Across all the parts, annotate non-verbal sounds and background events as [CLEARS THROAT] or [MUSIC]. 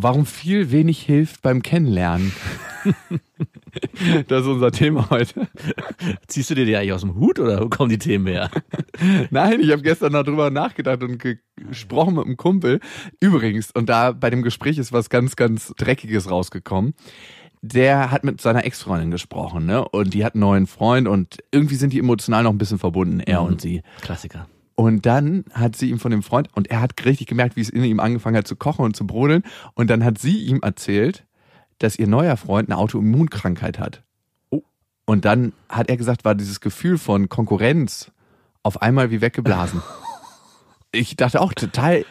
Warum viel wenig hilft beim Kennenlernen. [LAUGHS] das ist unser Thema heute. Ziehst du dir die eigentlich aus dem Hut oder wo kommen die Themen her? [LAUGHS] Nein, ich habe gestern noch drüber nachgedacht und gesprochen mit einem Kumpel. Übrigens, und da bei dem Gespräch ist was ganz, ganz Dreckiges rausgekommen. Der hat mit seiner Ex-Freundin gesprochen, ne? Und die hat einen neuen Freund und irgendwie sind die emotional noch ein bisschen verbunden, er und sie. Klassiker. Und dann hat sie ihm von dem Freund, und er hat richtig gemerkt, wie es in ihm angefangen hat zu kochen und zu brodeln. Und dann hat sie ihm erzählt, dass ihr neuer Freund eine Autoimmunkrankheit hat. Oh. Und dann hat er gesagt, war dieses Gefühl von Konkurrenz auf einmal wie weggeblasen. [LAUGHS] ich dachte auch total,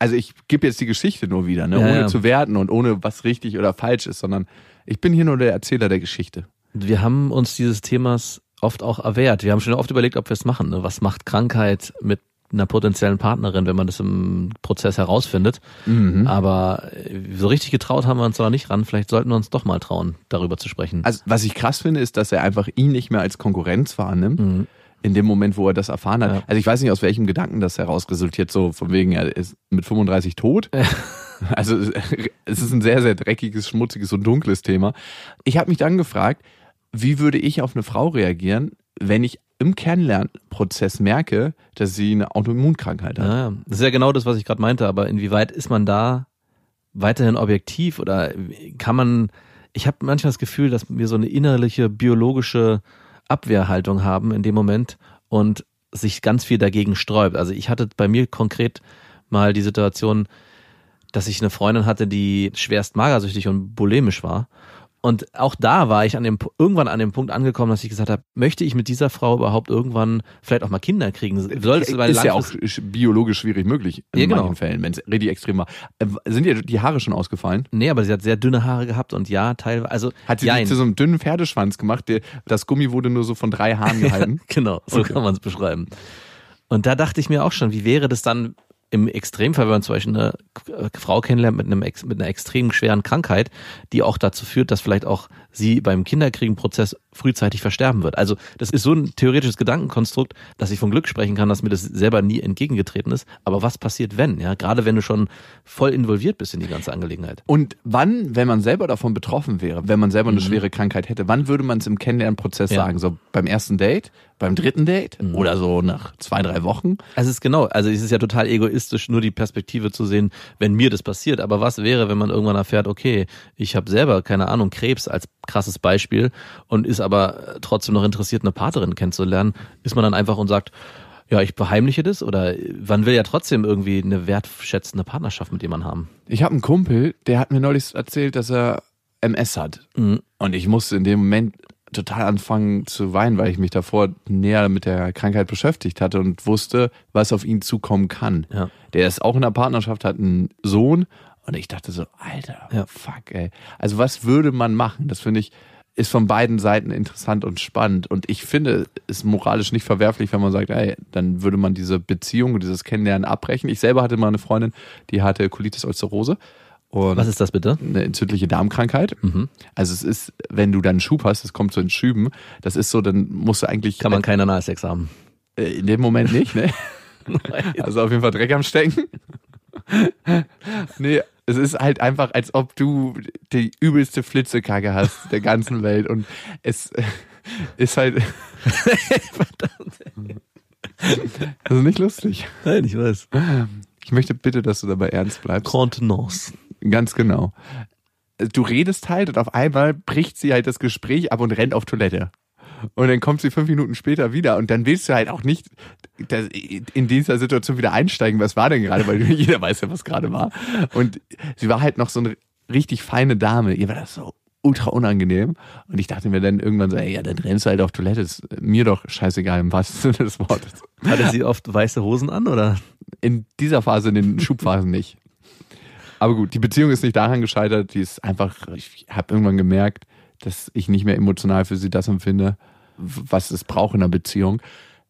also ich gebe jetzt die Geschichte nur wieder, ne? Ja, ohne ja. zu werten und ohne was richtig oder falsch ist, sondern ich bin hier nur der Erzähler der Geschichte. Wir haben uns dieses Themas oft auch erwehrt. Wir haben schon oft überlegt, ob wir es machen. Ne? Was macht Krankheit mit einer potenziellen Partnerin, wenn man das im Prozess herausfindet? Mhm. Aber äh, so richtig getraut haben wir uns da nicht ran. Vielleicht sollten wir uns doch mal trauen, darüber zu sprechen. Also was ich krass finde, ist, dass er einfach ihn nicht mehr als Konkurrenz wahrnimmt. Mhm. In dem Moment, wo er das erfahren hat. Ja. Also ich weiß nicht, aus welchem Gedanken das heraus resultiert, so von wegen, er ist mit 35 tot. Also es ist ein sehr, sehr dreckiges, schmutziges und dunkles Thema. Ich habe mich dann gefragt, wie würde ich auf eine Frau reagieren, wenn ich im Kennenlernprozess merke, dass sie eine Autoimmunkrankheit hat. Ja, ja. das ist ja genau das, was ich gerade meinte. Aber inwieweit ist man da weiterhin objektiv oder kann man? Ich habe manchmal das Gefühl, dass wir so eine innerliche biologische Abwehrhaltung haben in dem Moment und sich ganz viel dagegen sträubt. Also ich hatte bei mir konkret mal die Situation, dass ich eine Freundin hatte, die schwerst magersüchtig und bulimisch war. Und auch da war ich an dem, irgendwann an dem Punkt angekommen, dass ich gesagt habe, möchte ich mit dieser Frau überhaupt irgendwann vielleicht auch mal Kinder kriegen? Soll es bei ist ja auch biologisch schwierig möglich in Ja, genau. manchen Fällen, wenn es richtig extrem war. Äh, Sind dir die Haare schon ausgefallen? Nee, aber sie hat sehr dünne Haare gehabt und ja, teilweise, also Hat sie jein. zu so einem dünnen Pferdeschwanz gemacht? Der, das Gummi wurde nur so von drei Haaren [LAUGHS] gehalten. Genau, so Okay. kann man es beschreiben. Und da dachte ich mir auch schon, wie wäre das dann im Extremfall, wenn man zum Beispiel eine K- Frau kennenlernt mit, einem, mit einer extrem schweren Krankheit, die auch dazu führt, dass vielleicht auch sie beim Kinderkriegenprozess frühzeitig versterben wird. Also das ist so ein theoretisches Gedankenkonstrukt, dass ich von Glück sprechen kann, dass mir das selber nie entgegengetreten ist. Aber was passiert, wenn? Ja, gerade wenn du schon voll involviert bist in die ganze Angelegenheit. Und wann, wenn man selber davon betroffen wäre, wenn man selber eine Mhm. schwere Krankheit hätte, wann würde man es im Kennenlernprozess Ja. sagen? So beim ersten Date, beim dritten Date Mhm. oder so nach zwei, drei Wochen? Also es ist genau, also es ist ja total egoistisch, nur die Perspektive zu sehen, wenn mir das passiert. Aber was wäre, wenn man irgendwann erfährt, okay, ich habe selber, keine Ahnung, Krebs als krasses Beispiel und ist aber trotzdem noch interessiert, eine Partnerin kennenzulernen, ist man dann einfach und sagt, ja, ich beheimliche das oder man will ja trotzdem irgendwie eine wertschätzende Partnerschaft mit jemandem haben. Ich habe einen Kumpel, der hat mir neulich erzählt, dass er MS hat. Mhm. Und ich musste in dem Moment total anfangen zu weinen, weil ich mich davor näher mit der Krankheit beschäftigt hatte und wusste, was auf ihn zukommen kann. Ja. Der ist auch in einer Partnerschaft, hat einen Sohn und ich dachte so, Alter, Ja. fuck, ey. Also was würde man machen? Das finde ich ist von beiden Seiten interessant und spannend und ich finde es moralisch nicht verwerflich, wenn man sagt, ey, dann würde man diese Beziehung, dieses Kennenlernen abbrechen. Ich selber hatte mal eine Freundin, die hatte Colitis ulcerosa und Was ist das bitte? eine entzündliche Darmkrankheit. Mhm. Also es ist, wenn du dann einen Schub hast, es kommt so in Schüben, das ist so, dann musst du eigentlich Kann man keinen Analsex haben. äh, in dem Moment nicht, ne? [LAUGHS] Also auf jeden Fall Dreck am Stecken. [LAUGHS] nee, es ist halt einfach, als ob du die übelste Flitzekacke hast der ganzen Welt und es äh, ist halt. [LAUGHS] Also nicht lustig. Nein, ich weiß. Ich möchte bitte, dass du dabei ernst bleibst. Contenance. Ganz genau. Du redest halt und auf einmal bricht sie halt das Gespräch ab und rennt auf Toilette. Und dann kommt sie fünf Minuten später wieder und dann willst du halt auch nicht in dieser Situation wieder einsteigen, was war denn gerade, weil [LAUGHS] jeder weiß ja, was gerade war. Und sie war halt noch so eine richtig feine Dame. Ihr war das so ultra unangenehm. Und ich dachte mir dann irgendwann so, ey, ja, dann rennst du halt auf Toilette. Ist mir doch scheißegal im wahrsten Sinne des Wortes. Hatte sie oft weiße Hosen an oder? In dieser Phase, in den Schubphasen nicht. Aber gut, die Beziehung ist nicht daran gescheitert, die ist einfach, ich habe irgendwann gemerkt, dass ich nicht mehr emotional für sie das empfinde, was es braucht in einer Beziehung.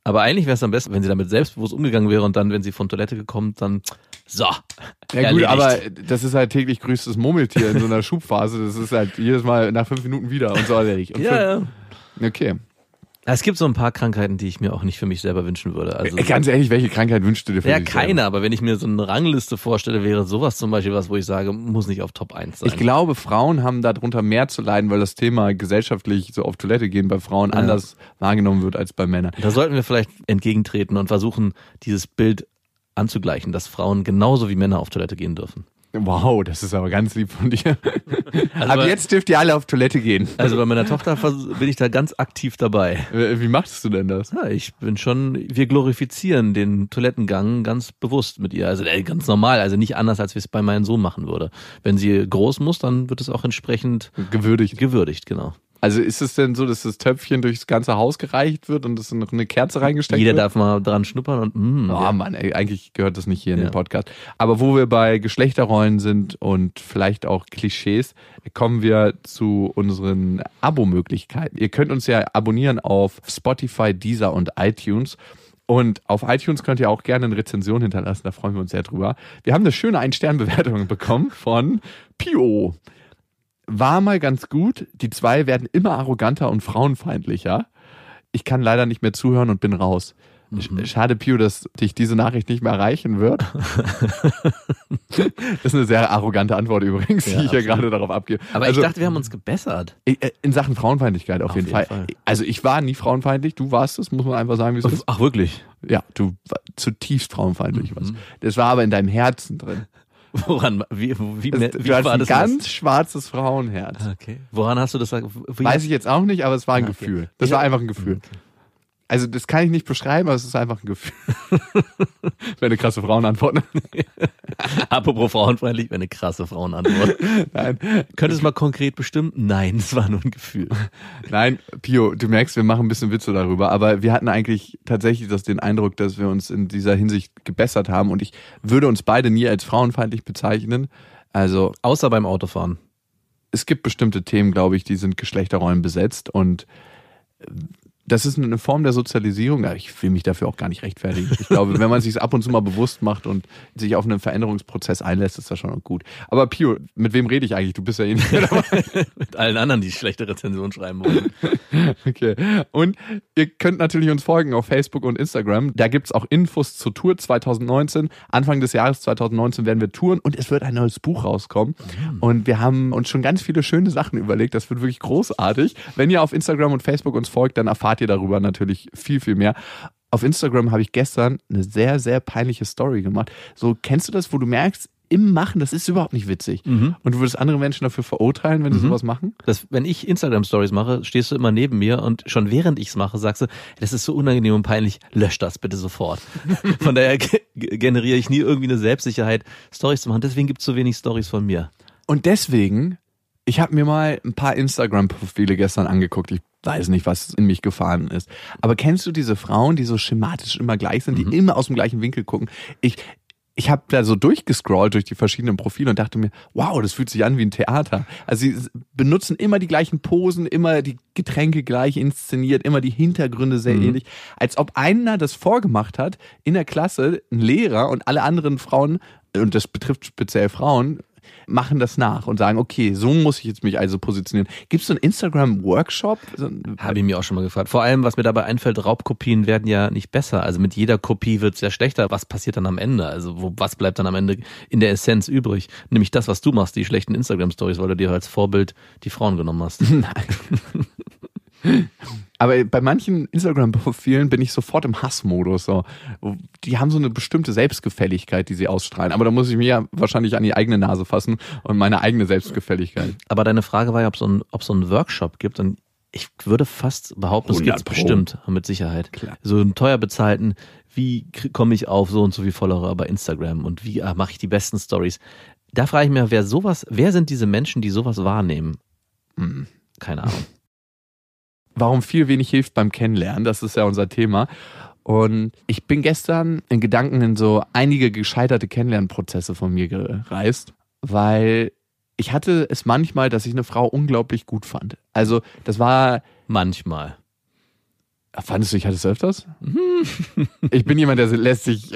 Aber eigentlich wäre es am besten, wenn sie damit selbstbewusst umgegangen wäre und dann, wenn sie von Toilette gekommen, dann so. Ja gut, erledigt. aber das ist halt täglich grüßtes Murmeltier in so einer [LAUGHS] Schubphase. Das ist halt jedes Mal nach fünf Minuten wieder und so erledigt. [LAUGHS] Und Ja, ja. Okay. Es gibt so ein paar Krankheiten, die ich mir auch nicht für mich selber wünschen würde. Also Äh, Ganz ehrlich, welche Krankheit wünschst du dir für ja, dich keine, selber? aber wenn ich mir so eine Rangliste vorstelle, wäre sowas zum Beispiel was, wo ich sage, muss nicht auf Top 1 sein. Ich glaube, Frauen haben darunter mehr zu leiden, weil das Thema gesellschaftlich so auf Toilette gehen bei Frauen Ja. anders wahrgenommen wird als bei Männern. Da sollten wir vielleicht entgegentreten und versuchen, dieses Bild anzugleichen, dass Frauen genauso wie Männer auf Toilette gehen dürfen. Wow, das ist aber ganz lieb von dir. [LAUGHS] Also Ab bei- jetzt dürft ihr alle auf Toilette gehen. Also bei meiner Tochter bin ich da ganz aktiv dabei. Äh, Wie machst du denn das? Ja, ich bin schon, wir glorifizieren den Toilettengang ganz bewusst mit ihr. Also äh, ganz normal, also nicht anders, als wir es bei meinem Sohn machen würde. Wenn sie groß muss, dann wird es auch entsprechend Gewürdigt. gewürdigt, genau. Also ist es denn so, dass das Töpfchen durchs ganze Haus gereicht wird und es in eine Kerze reingesteckt Jeder wird? darf mal dran schnuppern und mm, Oh ja. Mann, ey, eigentlich gehört das nicht hier in Ja. den Podcast. Aber wo wir bei Geschlechterrollen sind und vielleicht auch Klischees, kommen wir zu unseren Abo-Möglichkeiten. Ihr könnt uns ja abonnieren auf Spotify, Deezer und iTunes. Und auf iTunes könnt ihr auch gerne eine Rezension hinterlassen, da freuen wir uns sehr drüber. Wir haben eine schöne Ein-Stern-Bewertung [LAUGHS] bekommen von Pio. War mal ganz gut. Die zwei werden immer arroganter und frauenfeindlicher. Ich kann leider nicht mehr zuhören und bin raus. Sch- Schade, Pio, dass dich diese Nachricht nicht mehr erreichen wird. [LAUGHS] das ist eine sehr arrogante Antwort übrigens, die Ja, ich ja gerade darauf abgebe. Aber also, ich dachte, wir haben uns gebessert. äh, in Sachen Frauenfeindlichkeit auf, Auf jeden, Fall. Fall. Also ich war nie frauenfeindlich, du warst es, muss man einfach sagen, wie es ist. Ach wirklich? Ja, du war zutiefst frauenfeindlich Mhm. warst. Das war aber in deinem Herzen drin. Woran? Wie, wie, Das, wie, du hast war ein das? ganz schwarzes Frauenherz. Okay. Woran hast du das? Wie, Weiß ich jetzt auch nicht, aber es war ein Ah, okay. Gefühl. Das Ich- war einfach ein Gefühl. Also das kann ich nicht beschreiben, aber es ist einfach ein Gefühl. [LAUGHS] Wäre eine krasse Frauenantwort. [LAUGHS] Apropos frauenfeindlich, wäre eine krasse Frauenantwort. Nein, Könnte es mal konkret bestimmen? Nein, es war nur ein Gefühl. nein, Pio, du merkst, wir machen ein bisschen Witze darüber, aber wir hatten eigentlich tatsächlich das, den Eindruck, dass wir uns in dieser Hinsicht gebessert haben und ich würde uns beide nie als frauenfeindlich bezeichnen. Also Außer beim Autofahren. es gibt bestimmte Themen, glaube ich, die sind Geschlechterrollen besetzt und das ist eine Form der Sozialisierung. Ich will mich dafür auch gar nicht rechtfertigen. Ich glaube, wenn man [LAUGHS] sich ab und zu mal bewusst macht und sich auf einen Veränderungsprozess einlässt, ist das schon gut. Aber Pio, mit wem rede ich eigentlich? Du bist ja eh nicht mehr dabei. [LAUGHS] Mit allen anderen, die schlechte Rezensionen schreiben wollen. Okay. Und ihr könnt natürlich uns folgen auf Facebook und Instagram. Da gibt's auch Infos zur Tour 2019. Anfang des Jahres 2019 werden wir touren und es wird ein neues Buch rauskommen. Und wir haben uns schon ganz viele schöne Sachen überlegt. Das wird wirklich großartig. Wenn ihr auf Instagram und Facebook uns folgt, dann erfahrt ihr darüber natürlich viel, viel mehr. Auf Instagram habe ich gestern eine sehr, sehr peinliche Story gemacht. So, kennst du das, wo du merkst, im Machen, das ist überhaupt nicht witzig. Und du würdest andere Menschen dafür verurteilen, wenn sie sowas machen? Das, wenn ich Instagram-Stories mache, stehst du immer neben mir und schon während ich es mache, sagst du, das ist so unangenehm und peinlich, lösch das bitte sofort. [LAUGHS] Von daher ge- generiere ich nie irgendwie eine Selbstsicherheit, Stories zu machen. Deswegen gibt es so wenig Stories von mir. Und deswegen, ich habe mir mal ein paar Instagram-Profile gestern angeguckt. Ich weiß nicht, was in mich gefahren ist. Aber kennst du diese Frauen, die so schematisch immer gleich sind, die immer aus dem gleichen Winkel gucken? Ich, ich habe da so durchgescrollt durch die verschiedenen Profile und dachte mir, wow, das fühlt sich an wie ein Theater. Also sie benutzen immer die gleichen Posen, immer die Getränke gleich inszeniert, immer die Hintergründe sehr ähnlich. Als ob einer das vorgemacht hat in der Klasse, ein Lehrer und alle anderen Frauen, und das betrifft speziell Frauen, machen das nach und sagen, okay, so muss ich jetzt mich also positionieren. Gibt es so einen Instagram-Workshop? Habe ich mir auch schon mal gefragt. Vor allem, was mir dabei einfällt, Raubkopien werden ja nicht besser. Also mit jeder Kopie wird es ja schlechter. Was passiert dann am Ende? Also wo, was bleibt dann am Ende in der Essenz übrig? Nämlich das, was du machst, die schlechten Instagram-Stories, weil du dir als Vorbild die Frauen genommen hast. [LAUGHS] [LAUGHS] Aber bei manchen Instagram-Profilen bin ich sofort im Hassmodus. So. Die haben so eine bestimmte Selbstgefälligkeit, die sie ausstrahlen. Aber da muss ich mir ja wahrscheinlich an die eigene Nase fassen und meine eigene Selbstgefälligkeit. Aber deine Frage war ja, ob es so ein, ob so einen Workshop gibt. Und ich würde fast behaupten, es 100 gibt Pro. bestimmt, mit Sicherheit. Klar. So einen teuer bezahlten, wie komme ich auf so und so viel Follower bei Instagram und wie ah, mache ich die besten Stories? Da frage ich mich, wer sowas, wer sind diese Menschen, die sowas wahrnehmen? Hm. Keine Ahnung. Warum viel wenig hilft beim Kennenlernen, das ist ja unser Thema. Und ich bin gestern in Gedanken in so einige gescheiterte Kennenlernprozesse von mir gereist. weil ich hatte es manchmal, dass ich eine Frau unglaublich gut fand. Also das war, Manchmal. Fandest du, ich hatte es öfters? ich bin jemand, der lässt sich,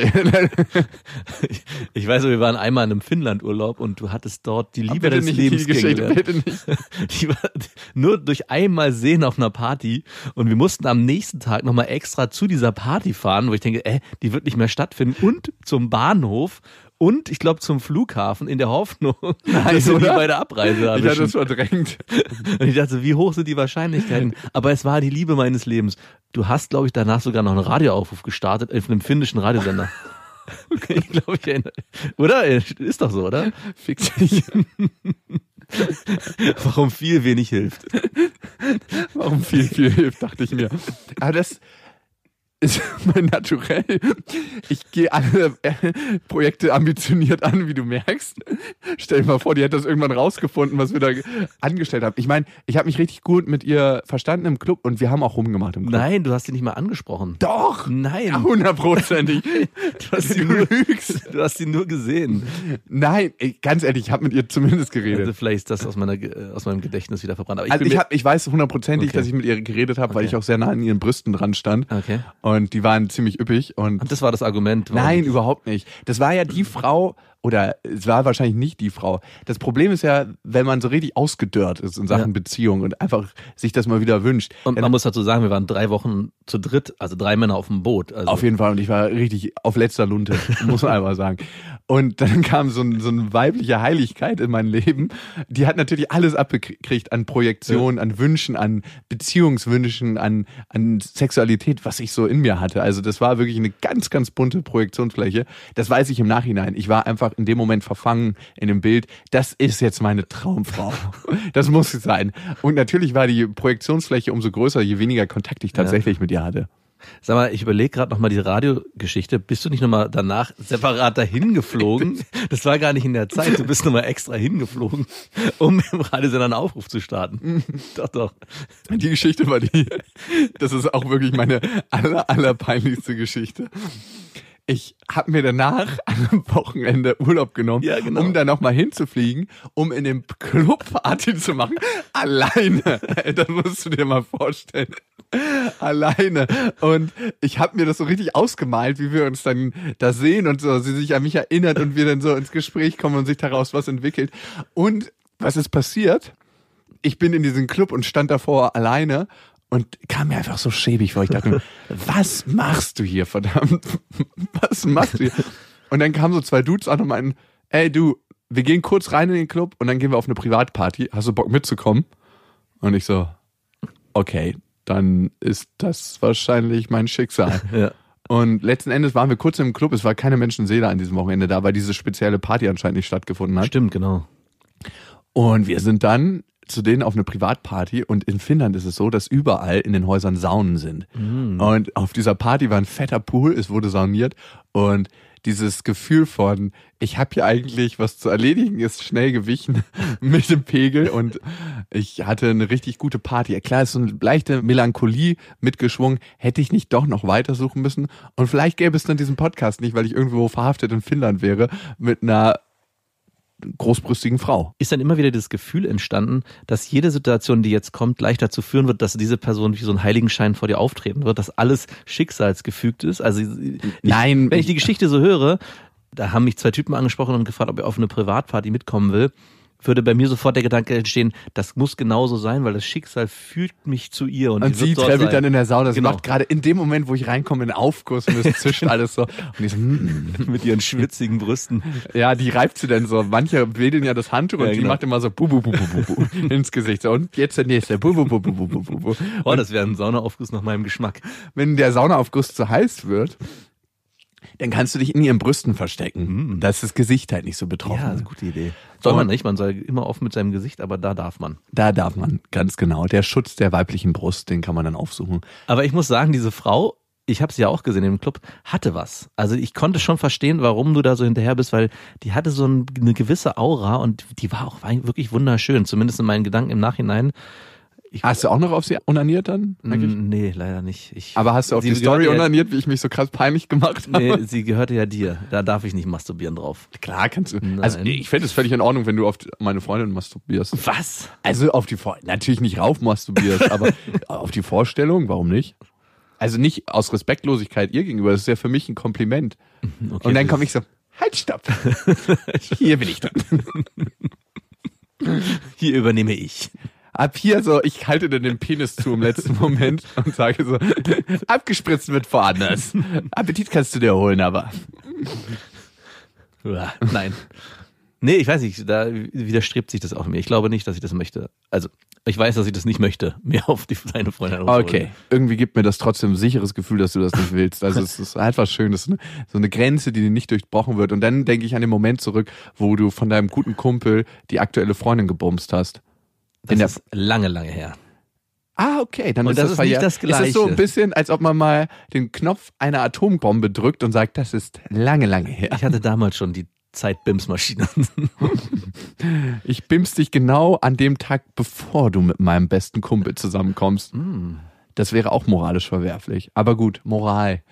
Ich weiß, wir waren einmal in einem Finnlandurlaub und du hattest dort die Liebe des Lebens kennengelernt. bitte nicht. [LAUGHS] Die war nur durch einmal sehen auf einer Party und wir mussten am nächsten Tag nochmal extra zu dieser Party fahren, wo ich denke, äh, die wird nicht mehr stattfinden und zum Bahnhof und ich glaube zum Flughafen in der Hoffnung, [LAUGHS] dass wir die bei der Abreise Ich hatte es verdrängt. [LAUGHS] Und ich dachte, wie hoch sind die Wahrscheinlichkeiten? Aber es war die Liebe meines Lebens. Du hast, glaube ich, danach sogar noch einen Radioaufruf gestartet auf einem finnischen Radiosender. [LAUGHS] ich glaube, ich erinnere. Oder? Ist doch so, oder? Fick dich. Warum viel wenig hilft. Warum viel, viel hilft, dachte ich mir. Aber das ist [LAUGHS] mein Naturell. Ich gehe alle äh, Projekte ambitioniert an, wie du merkst. Stell dir mal vor, die hätte das irgendwann rausgefunden, was wir da angestellt haben. Ich meine, ich habe mich richtig gut mit ihr verstanden im Club und wir haben auch rumgemacht im Club. Nein, du hast sie nicht mal angesprochen. Doch! Nein. Hundertprozentig. [LAUGHS] Du hast, sie Du nur, lügst. du hast sie nur gesehen. Nein, ey, ganz ehrlich, ich habe mit ihr zumindest geredet. Also vielleicht ist das aus, meiner, äh, aus meinem Gedächtnis wieder verbrannt. Aber ich Also ich, hab, ich weiß hundertprozentig, Okay. dass ich mit ihr geredet habe, weil Okay. ich auch sehr nah an ihren Brüsten dran stand. Okay. Und die waren ziemlich üppig. Und Und das war das Argument. Nein, überhaupt nicht. Das war ja die [CLEARS THROAT] Frau, oder es war wahrscheinlich nicht die Frau. Das Problem ist ja, wenn man so richtig ausgedörrt ist in Sachen Ja. Beziehung und einfach sich das mal wieder wünscht. Und man muss dazu sagen, wir waren drei Wochen zu dritt, also drei Männer auf dem Boot. Also Auf jeden Fall. Und ich war richtig auf letzter Lunte, [LAUGHS] muss man einfach sagen. Und dann kam so, ein, so eine weibliche Heiligkeit in mein Leben. Die hat natürlich alles abgekriegt an Projektionen, an Wünschen, an Beziehungswünschen, an, an Sexualität, was ich so in mir hatte. Also das war wirklich eine ganz, ganz bunte Projektionsfläche. Das weiß ich im Nachhinein. Ich war einfach in dem Moment verfangen in dem Bild. Das ist jetzt meine Traumfrau. [LAUGHS] Das muss sie sein. Und natürlich war die Projektionsfläche umso größer, je weniger Kontakt ich tatsächlich mit ihr hatte. Sag mal, ich überlege gerade nochmal die Radiogeschichte. Bist du nicht nochmal danach separat dahin geflogen? [LAUGHS] Das war gar nicht in der Zeit. Du bist nochmal extra hingeflogen, um im Radiosender einen Aufruf zu starten. [LAUGHS] doch, doch. Die Geschichte war die, das ist auch wirklich meine aller, aller peinlichste Geschichte. Ich habe mir danach [LAUGHS] an einem Wochenende Urlaub genommen, Ja, genau. um da nochmal hinzufliegen, um in dem Club Party zu machen. Alleine. [LAUGHS] Das musst du dir mal vorstellen. Alleine. Und ich habe mir das so richtig ausgemalt, wie wir uns dann da sehen und so, sie sich an mich erinnert und wir dann so ins Gespräch kommen und sich daraus was entwickelt. Und was ist passiert? ich bin in diesem Club und stand davor alleine und kam mir einfach so schäbig vor. Ich dachte mir, [LAUGHS] was machst du hier, verdammt? Was machst du hier? Und dann kamen so zwei Dudes an und meinten, ey du, wir gehen kurz rein in den Club und dann gehen wir auf eine Privatparty. Hast du Bock mitzukommen? Und ich so, okay, dann ist das wahrscheinlich mein Schicksal. [LAUGHS] Ja. Und letzten Endes waren wir kurz im Club. Es war keine Menschenseele an diesem Wochenende da, weil diese spezielle Party anscheinend nicht stattgefunden hat. Stimmt, genau. Und wir sind dann zu denen auf eine Privatparty und in Finnland ist es so, dass überall in den Häusern Saunen sind. Und auf dieser Party war ein fetter Pool, es wurde sauniert und dieses Gefühl von, ich habe hier eigentlich was zu erledigen, ist schnell gewichen [LAUGHS] mit dem Pegel und ich hatte eine richtig gute Party. Klar, ist so eine leichte Melancholie mitgeschwungen. Hätte ich nicht doch noch weitersuchen müssen? Und vielleicht gäbe es dann diesen Podcast nicht, weil ich irgendwo verhaftet in Finnland wäre mit einer großbrüstigen Frau. Ist dann immer wieder das Gefühl entstanden, dass jede Situation, die jetzt kommt, gleich dazu führen wird, dass diese Person wie so ein Heiligenschein vor dir auftreten wird, dass alles schicksalsgefügt ist. Also ich, Nein, wenn ich die Geschichte so höre, da haben mich zwei Typen angesprochen und gefragt, ob er auf eine Privatparty mitkommen will, würde bei mir sofort der Gedanke entstehen, das muss genauso sein, weil das Schicksal führt mich zu ihr und, Und die sie sein. dann in der Sauna. Sie Genau. macht gerade in dem Moment, wo ich reinkomme, einen Aufguss und es zischt alles so. Und ich so, mm. mit ihren schwitzigen Brüsten. ja, die reibt sie dann so. Manche wedeln ja das Handtuch und Ja, die genau. macht immer so bu, bu, bu, bu, bu, bu ins Gesicht. So, und jetzt der nächste. Bu, bu, bu, bu, bu, bu, bu. Oh, das wäre ein Saunaaufguss nach meinem Geschmack. Wenn der Saunaaufguss zu heiß wird, dann kannst du dich in ihren Brüsten verstecken. Da ist das Gesicht halt nicht so betroffen. Ja, also gute Idee. Soll man nicht, man soll immer offen mit seinem Gesicht, aber da darf man. Da darf man, ganz genau. Der Schutz der weiblichen Brust, den kann man dann aufsuchen. Aber ich muss sagen, diese Frau, ich habe sie ja auch gesehen im Club, hatte was. Also ich konnte schon verstehen, warum du da so hinterher bist, weil die hatte so ein, eine gewisse Aura und die war auch wirklich wunderschön, zumindest in meinen Gedanken im Nachhinein. Ich, Hast du auch noch auf sie onaniert dann? eigentlich? Mm, nee, leider nicht. Ich, Aber hast du auf die Story ja- onaniert, wie ich mich so krass peinlich gemacht habe? Nee, sie gehörte ja dir. Da darf ich nicht masturbieren drauf. Klar kannst du. Nein. Also ich fände es völlig in Ordnung, wenn du auf meine Freundin masturbierst. Was? Also auf die Vor natürlich nicht rauf masturbierst, aber [LAUGHS] auf die Vorstellung, warum nicht? Also nicht aus Respektlosigkeit ihr gegenüber, das ist ja für mich ein Kompliment. Okay, Und dann komme ich so, halt, stopp. [LAUGHS] Hier bin ich dran. Hier übernehme ich. Ab hier so, ich halte dir den Penis zu im letzten Moment und sage so, abgespritzt wird woanders. Appetit kannst du dir holen, aber. Nein. Nee, ich weiß nicht, da widerstrebt sich das auch mir. Ich glaube nicht, dass ich das möchte. Also, ich weiß, dass ich das nicht möchte, [LAUGHS] mir auf die deine Freundin aufholen. Okay. Irgendwie gibt mir das trotzdem ein sicheres Gefühl, dass du das nicht willst. Also es ist einfach schön, das ist so eine Grenze, die nicht durchbrochen wird. Und dann denke ich an den Moment zurück, wo du von deinem guten Kumpel die aktuelle Freundin gebumst hast. Das In der- ist lange, lange her. Ah, okay. Dann Und ist das das, ist nicht das Ist es so Gleiche. ein bisschen, als ob man mal den Knopf einer Atombombe drückt und sagt, das ist lange, lange her. Ich hatte damals schon die Zeit-Bims-Maschine. [LAUGHS] Ich bimst dich genau an dem Tag, bevor du mit meinem besten Kumpel zusammenkommst. Das wäre auch moralisch verwerflich. Aber gut, Moral.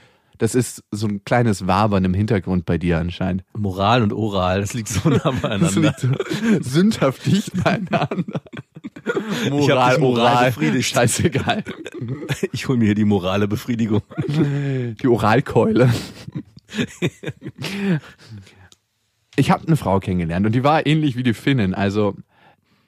Das ist so ein kleines Wabern im Hintergrund bei dir anscheinend. Moral und Oral, das liegt so nah [LAUGHS] Das beieinander. liegt so sündhaft dicht beieinander. Ich hab dich moral befriedigt. Scheißegal. [LAUGHS] Ich hole mir hier die morale Befriedigung. Die Oralkeule. Ich habe eine Frau kennengelernt und die war ähnlich wie die Finnen. Also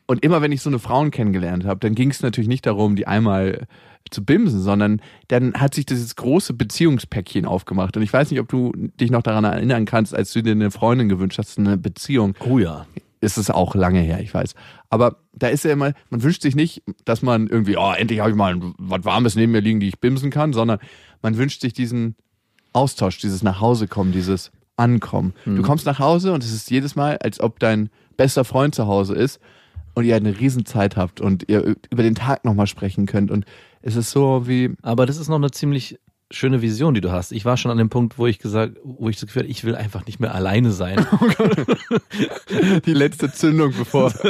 und immer wenn ich so eine Frauen kennengelernt habe, dann ging es natürlich nicht darum, die einmal zu bimsen, sondern dann hat sich dieses große Beziehungspäckchen aufgemacht. Und ich weiß nicht, ob du dich noch daran erinnern kannst, als du dir eine Freundin gewünscht hast, eine Beziehung. Oh ja. ist es auch lange her, ich weiß. Aber da ist ja immer, man wünscht sich nicht, dass man irgendwie, oh, endlich habe ich mal was Warmes neben mir liegen, die ich bimsen kann, sondern man wünscht sich diesen Austausch, dieses Nachhausekommen, dieses Ankommen. Du kommst nach Hause und es ist jedes Mal, als ob dein bester Freund zu Hause ist und ihr eine Riesenzeit habt und ihr über den Tag nochmal sprechen könnt. Und es ist so wie, Aber das ist noch eine ziemlich schöne Vision, die du hast. Ich war schon an dem Punkt, wo ich gesagt, wo ich das Gefühl hatte, ich will einfach nicht mehr alleine sein. [LAUGHS] die letzte Zündung, bevor. [LAUGHS]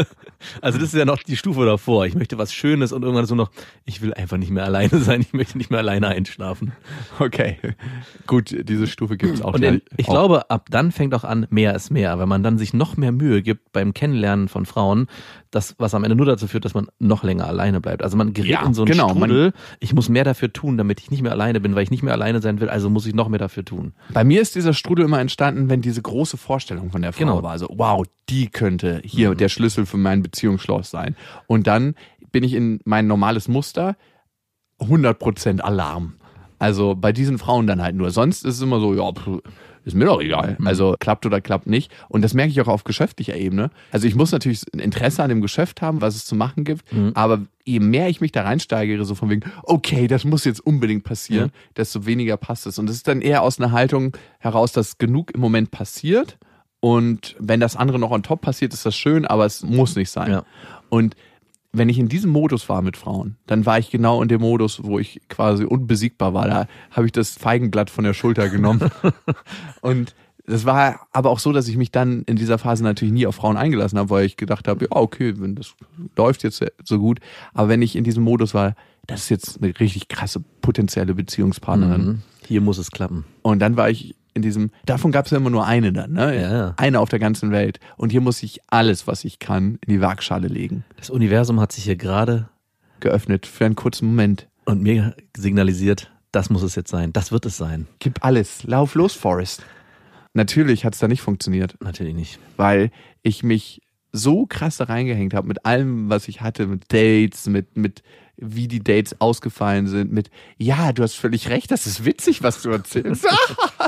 Also das ist ja noch die Stufe davor. Ich möchte was Schönes und irgendwann so noch, ich will einfach nicht mehr alleine [LAUGHS] sein. Ich möchte nicht mehr alleine einschlafen. Okay. Gut, diese Stufe gibt es auch. Und in, ich Auch- glaube, ab dann fängt auch an, mehr ist mehr. Wenn man dann sich noch mehr Mühe gibt beim Kennenlernen von Frauen, das, was am Ende nur dazu führt, dass man noch länger alleine bleibt. Also man gerät Ja, in so einen genau, Strudel, ich muss mehr dafür tun, damit ich nicht mehr alleine bin, weil ich nicht mehr alleine sein will, also muss ich noch mehr dafür tun. Bei mir ist dieser Strudel immer entstanden, wenn diese große Vorstellung von der Frau Genau. war. So, wow, die könnte hier der Schlüssel für mein Beziehungsschloss sein. Und dann bin ich in mein normales Muster 100% Alarm. Also bei diesen Frauen dann halt nur. Sonst ist es immer so, ja, pff, ist mir doch egal. Also klappt oder klappt nicht. Und das merke ich auch auf geschäftlicher Ebene. Also ich muss natürlich ein Interesse an dem Geschäft haben, was es zu machen gibt. Aber je mehr ich mich da reinsteigere, so von wegen, okay, das muss jetzt unbedingt passieren, desto weniger passt es. Und das ist dann eher aus einer Haltung heraus, dass genug im Moment passiert. Und wenn das andere noch on top passiert, ist das schön, aber es muss nicht sein. Ja. Und wenn ich in diesem Modus war mit Frauen, dann war ich genau in dem Modus, wo ich quasi unbesiegbar war. Da habe ich das Feigenblatt von der Schulter genommen. [LAUGHS] und das war aber auch so, dass ich mich dann in dieser Phase natürlich nie auf Frauen eingelassen habe, weil ich gedacht habe, ja, okay, wenn das läuft jetzt so gut. Aber wenn ich in diesem Modus war, das ist jetzt eine richtig krasse potenzielle Beziehungspartnerin. Mhm. Hier muss es klappen. Und dann war ich in diesem, davon gab es ja immer nur eine dann, ne? Ja, ja. Eine auf der ganzen Welt. Und hier muss ich alles, was ich kann, in die Waagschale legen. Das Universum hat sich hier gerade Geöffnet für einen kurzen Moment. und mir signalisiert, das muss es jetzt sein, das wird es sein. Gib alles. Lauf los, Forrest. Natürlich hat es da nicht funktioniert, Natürlich nicht. weil ich mich so krass da reingehängt habe mit allem, was ich hatte, mit Dates, mit, mit wie die Dates ausgefallen sind, mit ja, du hast völlig recht, das ist witzig, was du erzählst.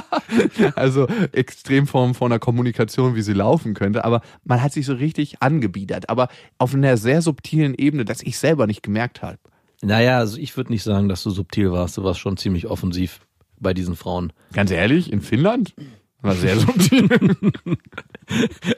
[LAUGHS] also Extremform von einer Kommunikation, wie sie laufen könnte, aber man hat sich so richtig angebiedert, aber auf einer sehr subtilen Ebene, dass ich selber nicht gemerkt habe. Naja, also ich würde nicht sagen, dass du subtil warst. Du warst schon ziemlich offensiv bei diesen Frauen. Ganz ehrlich, in Finnland war sehr subtil. [LAUGHS]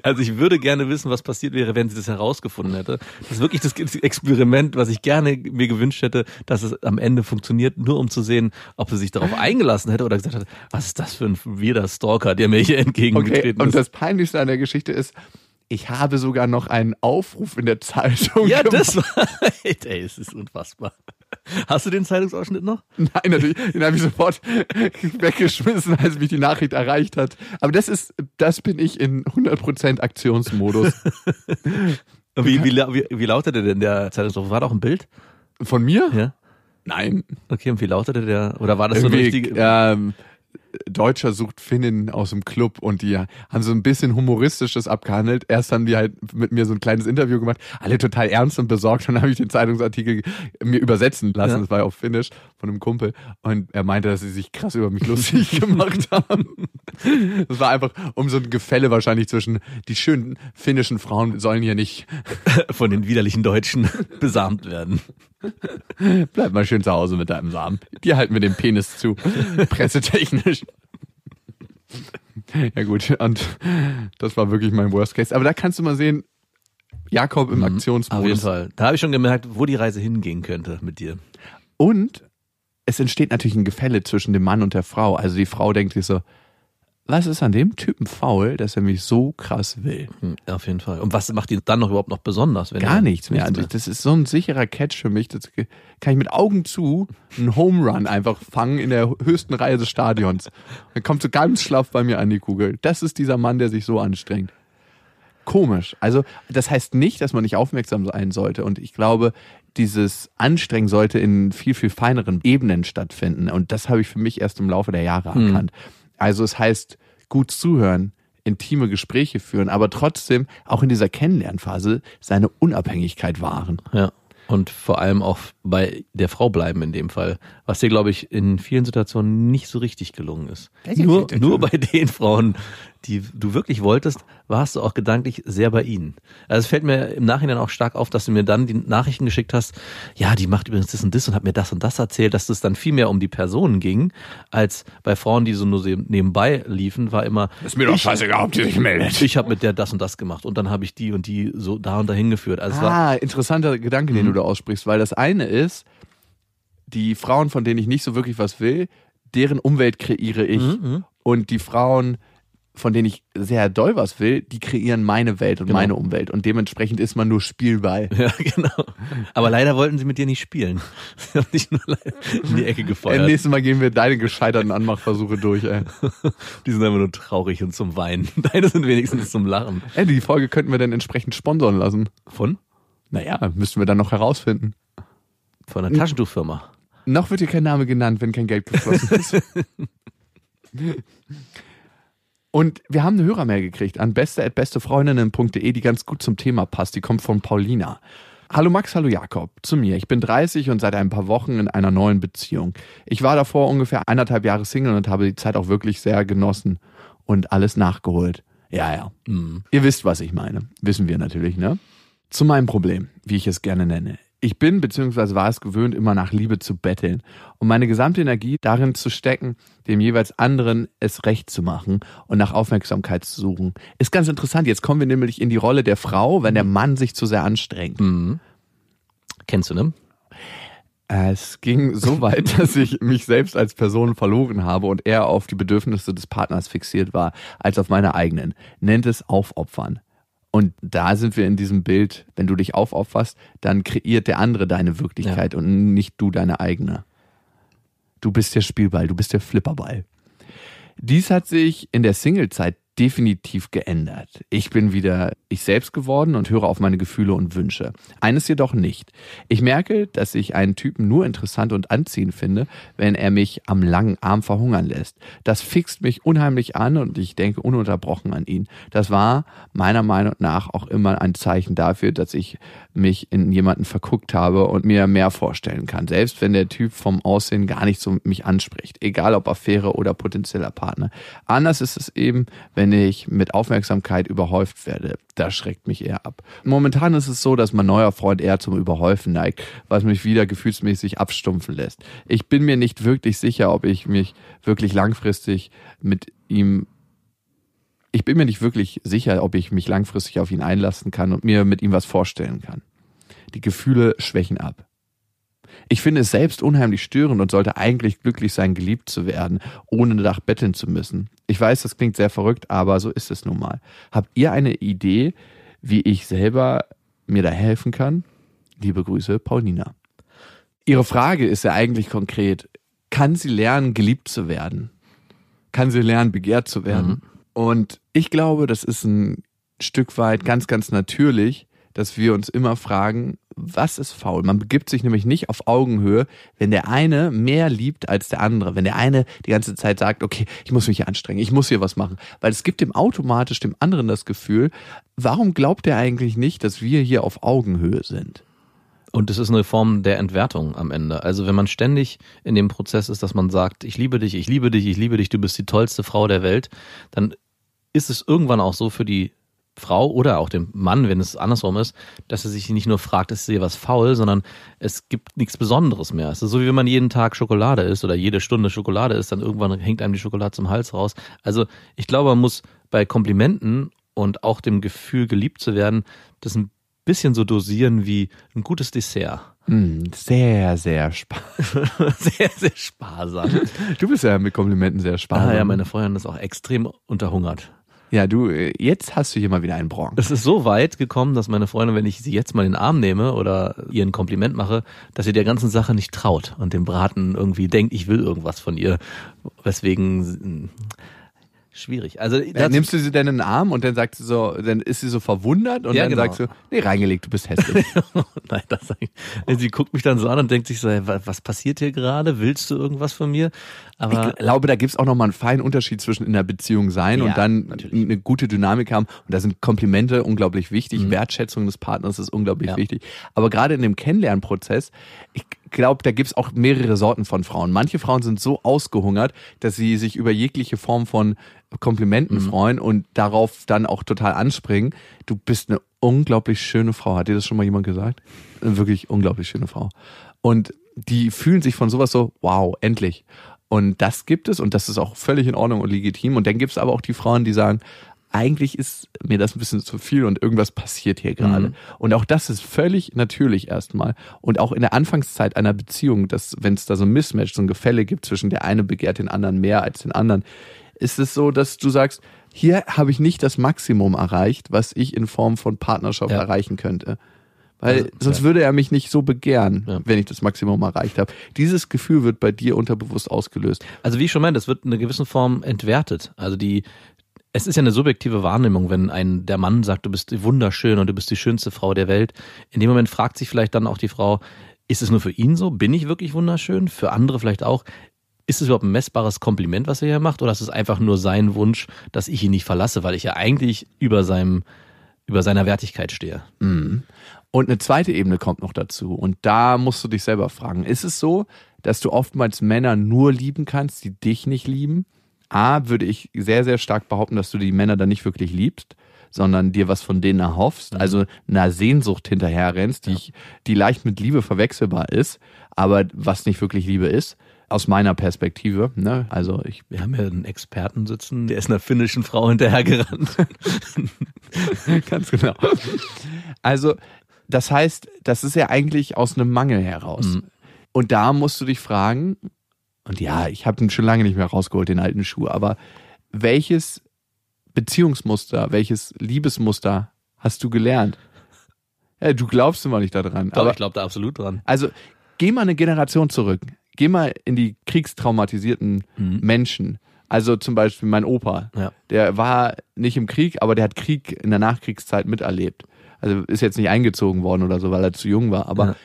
Also ich würde gerne wissen, was passiert wäre, wenn sie das herausgefunden hätte. Das ist wirklich das Experiment, was ich gerne mir gewünscht hätte, dass es am Ende funktioniert, nur um zu sehen, ob sie sich darauf eingelassen hätte oder gesagt hat, was ist das für ein weirder Stalker, der mir hier Okay, entgegengetreten und ist. das Peinlichste an der Geschichte ist, Ich habe sogar noch einen Aufruf in der Zeitung. Ja, gemacht. das war. Ey, es ist unfassbar. Hast du den Zeitungsausschnitt noch? Nein, natürlich. Den habe ich sofort [LAUGHS] weggeschmissen, als mich die Nachricht erreicht hat. Aber das ist, das bin ich in 100% Aktionsmodus. [LAUGHS] Wie, wie, wie, wie lautete denn der Zeitungsaufruf? War da auch ein Bild? Von mir? Ja. Nein. Okay, und wie lautete der? Oder war das so ein Irgendwie, richtig? ähm, Deutscher sucht Finnin aus dem Club und die haben so ein bisschen humoristisches abgehandelt. Erst haben die halt mit mir so ein kleines Interview gemacht, alle total ernst und besorgt. Dann habe ich den Zeitungsartikel mir übersetzen lassen. Ja. Das war ja auf Finnisch von einem Kumpel. Und er meinte, dass sie sich krass über mich [LAUGHS] lustig gemacht haben. Das war einfach um so ein Gefälle wahrscheinlich zwischen die schönen finnischen Frauen sollen hier nicht, [LAUGHS] von den widerlichen Deutschen [LAUGHS] besamt werden. [LAUGHS] bleib mal schön zu Hause mit deinem Samen. Die halten mir den Penis zu. Pressetechnisch. Ja gut, und das war wirklich mein Worst Case. Aber da kannst du mal sehen, Jakob im Auf jeden Aktionsmodus. Fall. Da habe ich schon gemerkt, wo die Reise hingehen könnte mit dir. Und es entsteht natürlich ein Gefälle zwischen dem Mann und der Frau. Also die Frau denkt sich so, was ist an dem Typen faul, dass er mich so krass will? Hm, Auf jeden Fall. Und was macht ihn dann noch überhaupt noch besonders? Wenn Gar nichts mehr. Also das ist so ein sicherer Catch für mich. Das kann ich mit Augen zu einen Home Run einfach fangen in der höchsten Reihe des Stadions. Dann kommt so ganz schlaff bei mir an die Kugel. Das ist dieser Mann, der sich so anstrengt. Komisch. Also das heißt nicht, dass man nicht aufmerksam sein sollte. Und ich glaube, dieses Anstrengen sollte in viel, viel feineren Ebenen stattfinden. Und das habe ich für mich erst im Laufe der Jahre erkannt. Also es heißt, gut zuhören, intime Gespräche führen, aber trotzdem auch in dieser Kennenlernphase seine Unabhängigkeit wahren. Ja. Und vor allem auch bei der Frau bleiben in dem Fall. Was dir, glaube ich, in vielen Situationen nicht so richtig gelungen ist. Nur, nur bei den Frauen, die du wirklich wolltest, warst du auch gedanklich sehr bei ihnen. Also es fällt mir im Nachhinein auch stark auf, dass du mir dann die Nachrichten geschickt hast, ja, die macht übrigens das und das und hat mir das und das erzählt, dass es dann viel mehr um die Personen ging, als bei Frauen, die so nur so nebenbei liefen, war immer, Ist mir doch scheißegal, ob die sich meldet. [LAUGHS] ich habe mit der das und das gemacht und dann habe ich die und die so da und dahin geführt. Also es war, Ah, interessanter Gedanke, den du da aussprichst, weil das eine ist, die Frauen, von denen ich nicht so wirklich was will, deren Umwelt kreiere ich. Und die Frauen, von denen ich sehr doll was will, die kreieren meine Welt und Genau. meine Umwelt. Und dementsprechend ist man nur Spielball. [LAUGHS] Ja, genau. Aber leider wollten sie mit dir nicht spielen. [LAUGHS] Sie haben dich nur in die Ecke Äh, gefeuert. nächstes Mal gehen wir deine gescheiterten Anmachversuche durch, ey. [LAUGHS] Die sind einfach nur traurig und zum Weinen. Deine sind wenigstens zum Lachen. Ey, die Folge könnten wir dann entsprechend sponsern lassen. Von? Naja, müssten wir dann noch herausfinden. Von einer Taschentuchfirma. Noch wird hier kein Name genannt, wenn kein Geld geflossen ist. Und wir haben eine Hörermail gekriegt an beste.bestefreundinnen.de, die ganz gut zum Thema passt. Die kommt von Paulina. Hallo Max, hallo Jakob. Zu mir. Ich bin 30 und seit ein paar Wochen in einer neuen Beziehung. Ich war davor ungefähr eineinhalb Jahre Single und habe die Zeit auch wirklich sehr genossen und alles nachgeholt. Ja, ja. Ihr wisst, was ich meine. Wissen wir natürlich, ne? Zu meinem Problem, wie ich es gerne nenne. Ich bin bzw. war es gewöhnt, immer nach Liebe zu betteln und meine gesamte Energie darin zu stecken, dem jeweils anderen es recht zu machen und nach Aufmerksamkeit zu suchen. Ist ganz interessant. Jetzt kommen wir nämlich in die Rolle der Frau, wenn der Mann sich zu sehr anstrengt. Kennst du, ne? Es ging so [LAUGHS] weit, dass ich mich selbst als Person verloren habe und eher auf die Bedürfnisse des Partners fixiert war, als auf meine eigenen. Nennt es Aufopfern. Und da sind wir in diesem Bild, wenn du dich aufopferst, dann kreiert der andere deine Wirklichkeit und nicht du deine eigene. Du bist der Spielball, du bist der Flipperball. Dies hat sich in der Singlezeit definitiv geändert. Ich bin wieder ich selbst geworden und höre auf meine Gefühle und Wünsche. Eines jedoch nicht. Ich merke, dass ich einen Typen nur interessant und anziehend finde, wenn er mich am langen Arm verhungern lässt. Das fixt mich unheimlich an und ich denke ununterbrochen an ihn. Das war meiner Meinung nach auch immer ein Zeichen dafür, dass ich mich in jemanden verguckt habe und mir mehr vorstellen kann. Selbst wenn der Typ vom Aussehen gar nicht so mich anspricht. Egal ob Affäre oder potenzieller Partner. Anders ist es eben, wenn ich mit Aufmerksamkeit überhäuft werde. Das schreckt mich eher ab. Momentan ist es so, dass mein neuer Freund eher zum Überhäufen neigt, was mich wieder gefühlsmäßig abstumpfen lässt. Ich bin mir nicht wirklich sicher, ob ich mich wirklich langfristig mit ihm ich bin mir nicht wirklich sicher, ob ich mich langfristig auf ihn einlassen kann und mir mit ihm was vorstellen kann. Die Gefühle schwächen ab. Ich finde es selbst unheimlich störend und sollte eigentlich glücklich sein, geliebt zu werden, ohne nach betteln zu müssen. Ich weiß, das klingt sehr verrückt, aber so ist es nun mal. Habt ihr eine Idee, wie ich selber mir da helfen kann. Liebe Grüße, Paulina. Ihre Frage ist ja eigentlich konkret, kann sie lernen, geliebt zu werden? Kann sie lernen, begehrt zu werden? Mhm. Und ich glaube, das ist ein Stück weit ganz, ganz natürlich, dass wir uns immer fragen, was ist faul? Man begibt sich nämlich nicht auf Augenhöhe, wenn der eine mehr liebt als der andere. Wenn der eine die ganze Zeit sagt, okay, ich muss mich hier anstrengen, ich muss hier was machen. Weil es gibt dem automatisch dem anderen das Gefühl, warum glaubt er eigentlich nicht, dass wir hier auf Augenhöhe sind? Und es ist eine Form der Entwertung am Ende. Also wenn man ständig in dem Prozess ist, dass man sagt, ich liebe dich, ich liebe dich, ich liebe dich, du bist die tollste Frau der Welt, dann ist es irgendwann auch so für die Frau oder auch dem Mann, wenn es andersrum ist, dass er sich nicht nur fragt, ist hier was faul, sondern es gibt nichts Besonderes mehr. Es ist so, wie wenn man jeden Tag Schokolade isst oder jede Stunde Schokolade isst, dann irgendwann hängt einem die Schokolade zum Hals raus. Also ich glaube, man muss bei Komplimenten und auch dem Gefühl, geliebt zu werden, das ein bisschen so dosieren wie ein gutes Dessert. Hm, sehr, sehr sparsam. [LAUGHS] sehr, sehr sparsam. Du bist ja mit Komplimenten sehr sparsam. Ah ja, meine Freundin ist auch extrem unterhungert. Ja, du, äh, jetzt hast du hier mal wieder einen Bronx. Es ist so weit gekommen, dass meine Freundin, wenn ich sie jetzt mal in den Arm nehme oder ihr ein Kompliment mache, dass sie der ganzen Sache nicht traut und dem Braten irgendwie denkt, ich will irgendwas von ihr. Weswegen schwierig. Also Ja, das, nimmst du sie denn in den Arm und dann sagt sie so, dann ist sie so verwundert und Ja, dann genau. sagst du, nee, reingelegt, du bist hässlich. [LAUGHS] Nein, das sag ich. Sie guckt mich dann so an und denkt sich so, hey, wa- was passiert hier gerade? Willst du irgendwas von mir? Aber ich glaube, da gibt's auch nochmal einen feinen Unterschied zwischen in der Beziehung sein Ja, und dann natürlich. eine gute Dynamik haben. Und da sind Komplimente unglaublich wichtig, Wertschätzung des Partners ist unglaublich Mhm. Wichtig. Aber gerade in dem Kennenlernprozess, ich glaube, da gibt's auch mehrere Sorten von Frauen. Manche Frauen sind so ausgehungert, dass sie sich über jegliche Form von Komplimenten Mhm. freuen und darauf dann auch total anspringen. Du bist eine unglaublich schöne Frau. Hat dir das schon mal jemand gesagt? Eine wirklich unglaublich schöne Frau. Und die fühlen sich von sowas so, wow, endlich. Und das gibt es und das ist auch völlig in Ordnung und legitim. Und dann gibt es aber auch die Frauen, die sagen, eigentlich ist mir das ein bisschen zu viel und irgendwas passiert hier gerade. Mhm. Und auch das ist völlig natürlich erstmal. Und auch in der Anfangszeit einer Beziehung, dass wenn es da so ein Mismatch, so ein Gefälle gibt zwischen der eine begehrt den anderen mehr als den anderen, ist es so, dass du sagst, hier habe ich nicht das Maximum erreicht, was ich in Form von Partnerschaft Ja. erreichen könnte. Weil Also, sonst ja. würde er mich nicht so begehren, Ja. wenn ich das Maximum erreicht habe. Dieses Gefühl wird bei dir unterbewusst ausgelöst. Also wie ich schon meinte, es wird in einer gewissen Form entwertet. Also die, es ist ja eine subjektive Wahrnehmung, wenn ein der Mann sagt, du bist wunderschön und du bist die schönste Frau der Welt. In dem Moment fragt sich vielleicht dann auch die Frau, ist es nur für ihn so? Bin ich wirklich wunderschön? Für andere vielleicht auch. Ist es überhaupt ein messbares Kompliment, was er hier macht, oder ist es einfach nur sein Wunsch, dass ich ihn nicht verlasse, weil ich ja eigentlich über seinem über seiner Wertigkeit stehe? Und eine zweite Ebene kommt noch dazu. Und da musst du dich selber fragen. Ist es so, dass du oftmals Männer nur lieben kannst, die dich nicht lieben? A, würde ich sehr, sehr stark behaupten, dass du die Männer dann nicht wirklich liebst, sondern dir was von denen erhoffst, also einer Sehnsucht hinterherrennst, die, ich, die leicht mit Liebe verwechselbar ist, aber was nicht wirklich Liebe ist, aus meiner Perspektive. Ne? Also ich Wir haben ja einen Experten sitzen, der ist einer finnischen Frau hinterhergerannt. [LAUGHS] Ganz genau. Also, das heißt, das ist ja eigentlich aus einem Mangel heraus. Mhm. Und da musst du dich fragen, und ja, ich habe ihn schon lange nicht mehr rausgeholt, den alten Schuh, aber welches Beziehungsmuster, welches Liebesmuster hast du gelernt? Ja, du glaubst immer nicht daran. Doch, aber ich glaube da absolut dran. also, geh mal eine Generation zurück. Geh mal in die kriegstraumatisierten Mhm. Menschen. Also zum Beispiel mein Opa. Ja. Der war nicht im Krieg, aber der hat Krieg in der Nachkriegszeit miterlebt. Also ist jetzt nicht eingezogen worden oder so, weil er zu jung war. Aber Ja.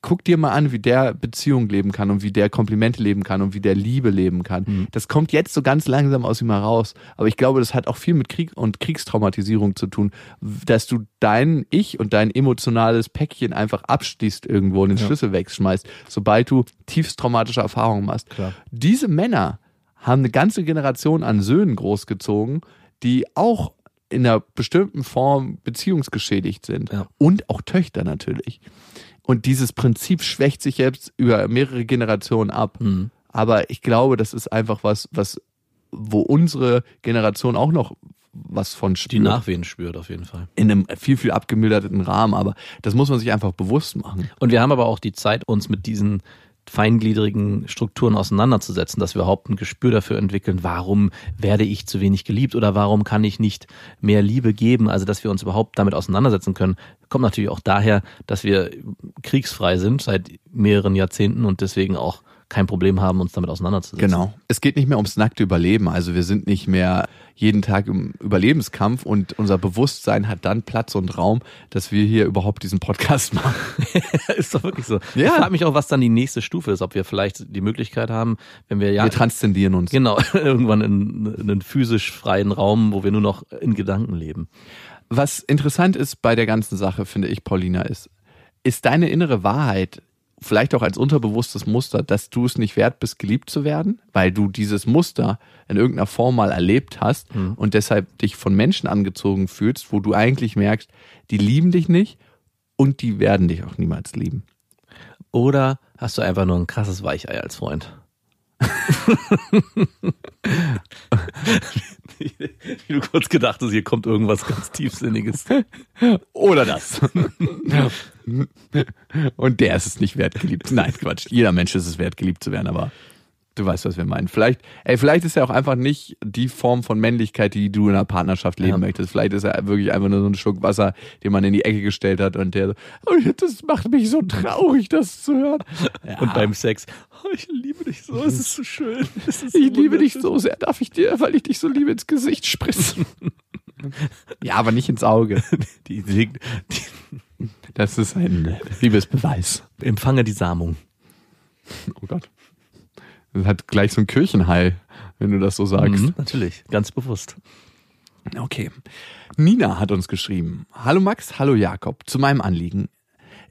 Guck dir mal an, wie der Beziehung leben kann und wie der Komplimente leben kann und wie der Liebe leben kann. Mhm. Das kommt jetzt so ganz langsam aus ihm heraus. Aber ich glaube, das hat auch viel mit Krieg und Kriegstraumatisierung zu tun, dass du dein Ich und dein emotionales Päckchen einfach abschließt irgendwo und den Schlüssel wegschmeißt, sobald du tiefst traumatische Erfahrungen machst. Klar. Diese Männer haben eine ganze Generation an Söhnen großgezogen, die auch in einer bestimmten Form beziehungsgeschädigt sind. Ja. Und auch Töchter natürlich. Und dieses Prinzip schwächt sich jetzt über mehrere Generationen ab. Mhm. Aber ich glaube, das ist einfach was, was, wo unsere Generation auch noch was von Die spürt. Nachwehen spürt auf jeden Fall. in einem viel, viel abgemilderten Rahmen. Aber das muss man sich einfach bewusst machen. Und wir haben aber auch die Zeit, uns mit diesen feingliedrigen Strukturen auseinanderzusetzen, dass wir überhaupt ein Gespür dafür entwickeln, warum werde ich zu wenig geliebt oder warum kann ich nicht mehr Liebe geben, also dass wir uns überhaupt damit auseinandersetzen können, kommt natürlich auch daher, dass wir kriegsfrei sind seit mehreren Jahrzehnten und deswegen auch kein Problem haben, uns damit auseinanderzusetzen. Genau. Es geht nicht mehr ums nackte Überleben. Also wir sind nicht mehr jeden Tag im Überlebenskampf und unser Bewusstsein hat dann Platz und Raum, dass wir hier überhaupt diesen Podcast [LAUGHS] machen. [LAUGHS] ist doch wirklich so. Ja. Ich frage mich auch, was dann die nächste Stufe ist, ob wir vielleicht die Möglichkeit haben, wenn wir ja Wir transzendieren uns. genau [LAUGHS] irgendwann in, in einen physisch freien Raum, wo wir nur noch in Gedanken leben. Was interessant ist bei der ganzen Sache, finde ich, Paulina, ist, ist deine innere Wahrheit vielleicht auch als unterbewusstes Muster, dass du es nicht wert bist, geliebt zu werden, weil du dieses Muster in irgendeiner Form mal erlebt hast und deshalb dich von Menschen angezogen fühlst, wo du eigentlich merkst, die lieben dich nicht und die werden dich auch niemals lieben. Oder hast du einfach nur ein krasses Weichei als Freund? [LAUGHS] Wie du kurz gedacht hast, hier kommt irgendwas ganz Tiefsinniges. Oder das. [LAUGHS] [LAUGHS] Und der ist es nicht wert, geliebt. Nein, Quatsch. Jeder Mensch ist es wert, geliebt zu werden, aber du weißt, was wir meinen. Vielleicht, ey, vielleicht ist er auch einfach nicht die Form von Männlichkeit, die du in einer Partnerschaft leben Ja. möchtest. Vielleicht ist er wirklich einfach nur so ein Schluck Wasser, den man in die Ecke gestellt hat und der so, oh, das macht mich so traurig, das zu hören. Ja. Und beim Sex, oh, ich liebe dich so, es ist so schön. Ist ich liebe dich so sehr, darf ich dir, weil ich dich so liebe, ins Gesicht spritzen. [LAUGHS] ja, aber nicht ins Auge. Die, die, die Das ist ein Liebesbeweis. empfange die Samung. Oh Gott. Das hat gleich so ein Kirchenhall, wenn du das so sagst. Mhm, natürlich, ganz bewusst. Okay. Nina hat uns geschrieben. Hallo Max, hallo Jakob. Zu meinem Anliegen.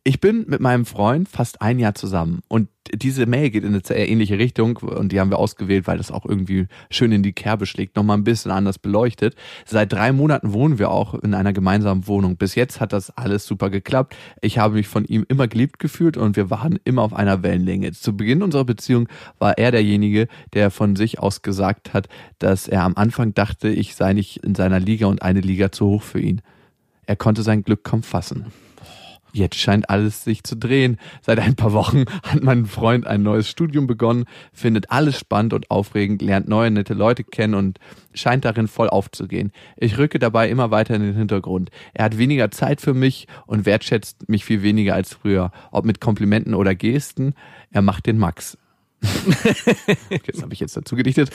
Ich bin mit meinem Freund fast ein Jahr zusammen und diese Mail geht in eine sehr ähnliche Richtung und die haben wir ausgewählt, weil das auch irgendwie schön in die Kerbe schlägt, nochmal ein bisschen anders beleuchtet. Seit drei Monaten wohnen wir auch in einer gemeinsamen Wohnung. Bis jetzt hat das alles super geklappt. Ich habe mich von ihm immer geliebt gefühlt und wir waren immer auf einer Wellenlänge. Zu Beginn unserer Beziehung war er derjenige, der von sich aus gesagt hat, dass er am Anfang dachte, ich sei nicht in seiner Liga und eine Liga zu hoch für ihn. Er konnte sein Glück kaum fassen. Jetzt scheint alles sich zu drehen. Seit ein paar Wochen hat mein Freund ein neues Studium begonnen, findet alles spannend und aufregend, lernt neue nette Leute kennen und scheint darin voll aufzugehen. Ich rücke dabei immer weiter in den Hintergrund. Er hat weniger Zeit für mich und wertschätzt mich viel weniger als früher. Ob mit Komplimenten oder Gesten, er macht den Max. [LAUGHS] das habe ich jetzt dazu gedichtet.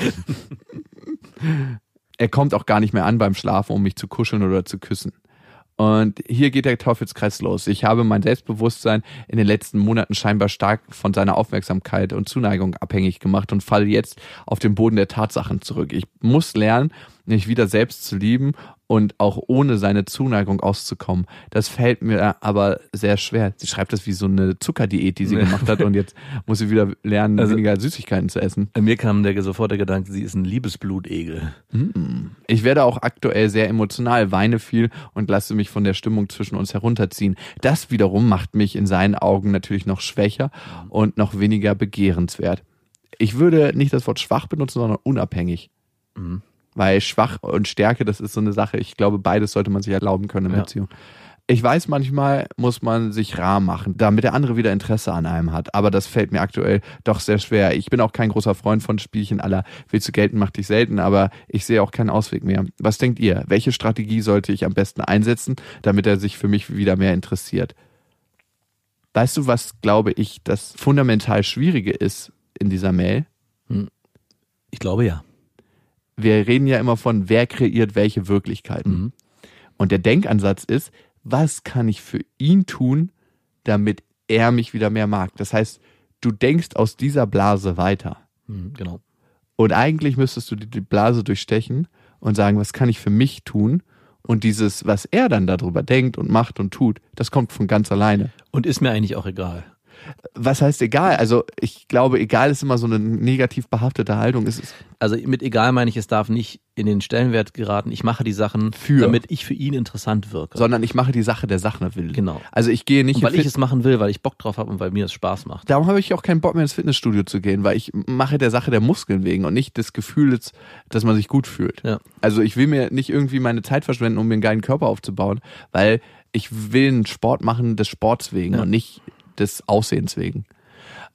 Er kommt auch gar nicht mehr an beim Schlafen, um mich zu kuscheln oder zu küssen. Und hier geht der Teufelskreis los. Ich habe mein Selbstbewusstsein in den letzten Monaten scheinbar stark von seiner Aufmerksamkeit und Zuneigung abhängig gemacht und falle jetzt auf den Boden der Tatsachen zurück. Ich muss lernen, mich wieder selbst zu lieben und auch ohne seine Zuneigung auszukommen. Das fällt mir aber sehr schwer. Sie schreibt das wie so eine Zuckerdiät, die sie gemacht hat und jetzt [LAUGHS] muss sie wieder lernen, Also- weniger Süßigkeiten zu essen. Mir kam der, sofort der Gedanke, sie ist ein Liebesblutegel. Ich werde auch aktuell sehr emotional, weine viel und lasse mich von der Stimmung zwischen uns herunterziehen. Das wiederum macht mich in seinen Augen natürlich noch schwächer und noch weniger begehrenswert. Ich würde nicht das Wort schwach benutzen, sondern unabhängig. Weil schwach und Stärke, das ist so eine Sache. Ich glaube, beides sollte man sich erlauben können in Ja. Beziehung. Ich weiß, manchmal muss man sich rar machen, damit der andere wieder Interesse an einem hat. Aber das fällt mir aktuell doch sehr schwer. Ich bin auch kein großer Freund von Spielchen aller willst du gelten, mach dich selten, aber ich sehe auch keinen Ausweg mehr. Was denkt ihr? Welche Strategie sollte ich am besten einsetzen, damit er sich für mich wieder mehr interessiert? Weißt du, was glaube ich das fundamental Schwierige ist in dieser Mail? Ich glaube ja. Wir reden ja immer von, wer kreiert welche Wirklichkeiten. Und der Denkansatz ist, was kann ich für ihn tun, damit er mich wieder mehr mag? Das heißt, du denkst aus dieser Blase weiter. Mhm, genau. Und eigentlich müsstest du die Blase durchstechen und sagen, was kann ich für mich tun? Und dieses, was er dann darüber denkt und macht und tut, das kommt von ganz alleine. Und ist mir eigentlich auch egal. Was heißt egal? Also ich glaube, egal ist immer so eine negativ behaftete Haltung. Es ist Also mit egal meine ich, es darf nicht in den Stellenwert geraten. Ich mache die Sachen, Für. damit ich für ihn interessant wirke. sondern ich mache die Sache der Sache will. Genau. Also ich gehe nicht und weil ich es machen will, weil ich Bock drauf habe und weil mir es Spaß macht. Darum habe ich auch keinen Bock mehr ins Fitnessstudio zu gehen, weil ich mache der Sache der Muskeln wegen und nicht des Gefühls, dass man sich gut fühlt. Ja. Also ich will mir nicht irgendwie meine Zeit verschwenden, um mir einen geilen Körper aufzubauen, weil ich will einen Sport machen des Sports wegen Ja. und nicht des Aussehens wegen.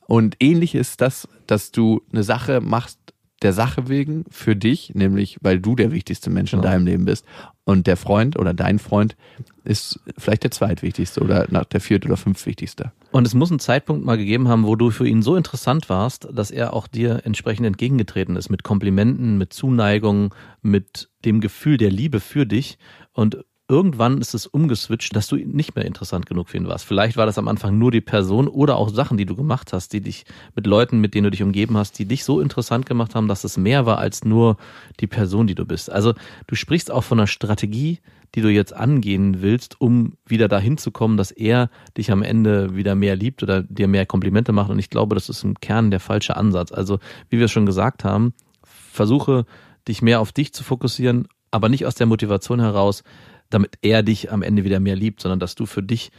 Und ähnlich ist das, dass du eine Sache machst der Sache wegen für dich, nämlich weil du der wichtigste Mensch in Ja. deinem Leben bist. Und der Freund oder dein Freund ist vielleicht der zweitwichtigste oder nach der viert- oder fünftwichtigste. Und es muss einen Zeitpunkt mal gegeben haben, wo du für ihn so interessant warst, dass er auch dir entsprechend entgegengetreten ist mit Komplimenten, mit Zuneigung, mit dem Gefühl der Liebe für dich. Und irgendwann ist es umgeswitcht, dass du nicht mehr interessant genug für ihn warst. Vielleicht war das am Anfang nur die Person oder auch Sachen, die du gemacht hast, die dich mit Leuten, mit denen du dich umgeben hast, die dich so interessant gemacht haben, dass es mehr war als nur die Person, die du bist. Also du sprichst auch von einer Strategie, die du jetzt angehen willst, um wieder dahin zu kommen, dass er dich am Ende wieder mehr liebt oder dir mehr Komplimente macht. Und ich glaube, das ist im Kern der falsche Ansatz. Also, wie wir schon gesagt haben, versuche dich mehr auf dich zu fokussieren, aber nicht aus der Motivation heraus, damit er dich am Ende wieder mehr liebt, sondern dass du für dich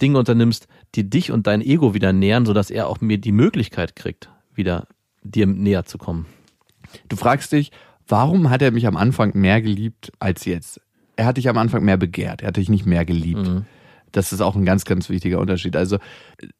Dinge unternimmst, die dich und dein Ego wieder nähern, sodass er auch mir die Möglichkeit kriegt, wieder dir näher zu kommen. Du fragst dich, warum hat er mich am Anfang mehr geliebt als jetzt? Er hat dich am Anfang mehr begehrt, er hat dich nicht mehr geliebt. Mhm. Das ist auch ein ganz, ganz wichtiger Unterschied. Also,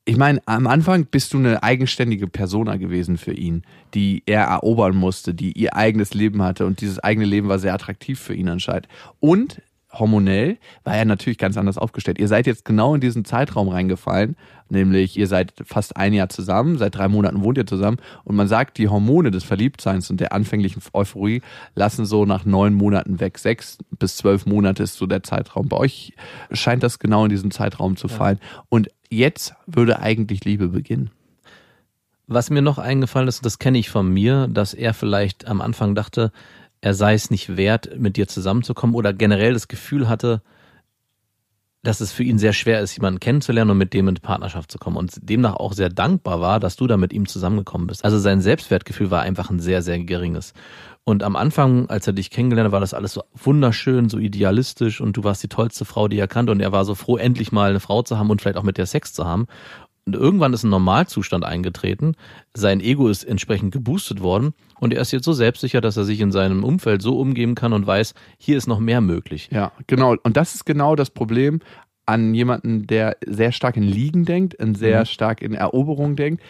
ich meine, am Anfang bist du eine eigenständige Persona gewesen für ihn, die er erobern musste, die ihr eigenes Leben hatte und dieses eigene Leben war sehr attraktiv für ihn anscheinend. Und hormonell war er natürlich ganz anders aufgestellt. Ihr seid jetzt genau in diesen Zeitraum reingefallen, nämlich ihr seid fast ein Jahr zusammen, seit drei Monaten wohnt ihr zusammen und man sagt, die Hormone des Verliebtseins und der anfänglichen Euphorie lassen so nach neun Monaten weg. Sechs bis zwölf Monate ist so der Zeitraum. Bei euch scheint das genau in diesen Zeitraum zu fallen. Und jetzt würde eigentlich Liebe beginnen. Was mir noch eingefallen ist, das kenne ich von mir, dass er vielleicht am Anfang dachte, er sei es nicht wert, mit dir zusammenzukommen oder generell das Gefühl hatte, dass es für ihn sehr schwer ist, jemanden kennenzulernen und mit dem in Partnerschaft zu kommen und demnach auch sehr dankbar war, dass du da mit ihm zusammengekommen bist. Also sein Selbstwertgefühl war einfach ein sehr, sehr geringes. Und am Anfang, als er dich kennengelernt hat, war das alles so wunderschön, so idealistisch und du warst die tollste Frau, die er kannte und er war so froh, endlich mal eine Frau zu haben und vielleicht auch mit der Sex zu haben. Und irgendwann ist ein Normalzustand eingetreten, sein Ego ist entsprechend geboostet worden und er ist jetzt so selbstsicher, dass er sich in seinem Umfeld so umgeben kann und weiß, hier ist noch mehr möglich. Ja, genau. Und das ist genau das Problem an jemanden, der sehr stark in Liegen denkt, und sehr Mhm. stark in Eroberung denkt,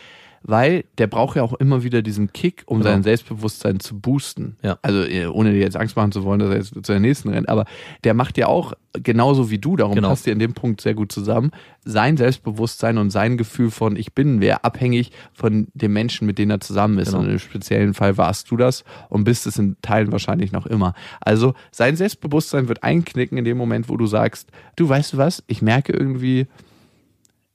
weil der braucht ja auch immer wieder diesen Kick, um Genau. sein Selbstbewusstsein zu boosten. Ja. Also eh, ohne dir jetzt Angst machen zu wollen, dass er jetzt zu der nächsten rennt, aber der macht ja auch genauso wie du, darum Genau. passt ihr in dem Punkt sehr gut zusammen, sein Selbstbewusstsein und sein Gefühl von ich bin wer abhängig von dem Menschen, mit dem er zusammen ist. Genau. Und im speziellen Fall warst du das und bist es in Teilen wahrscheinlich noch immer. Also sein Selbstbewusstsein wird einknicken in dem Moment, wo du sagst, du weißt du was, ich merke irgendwie,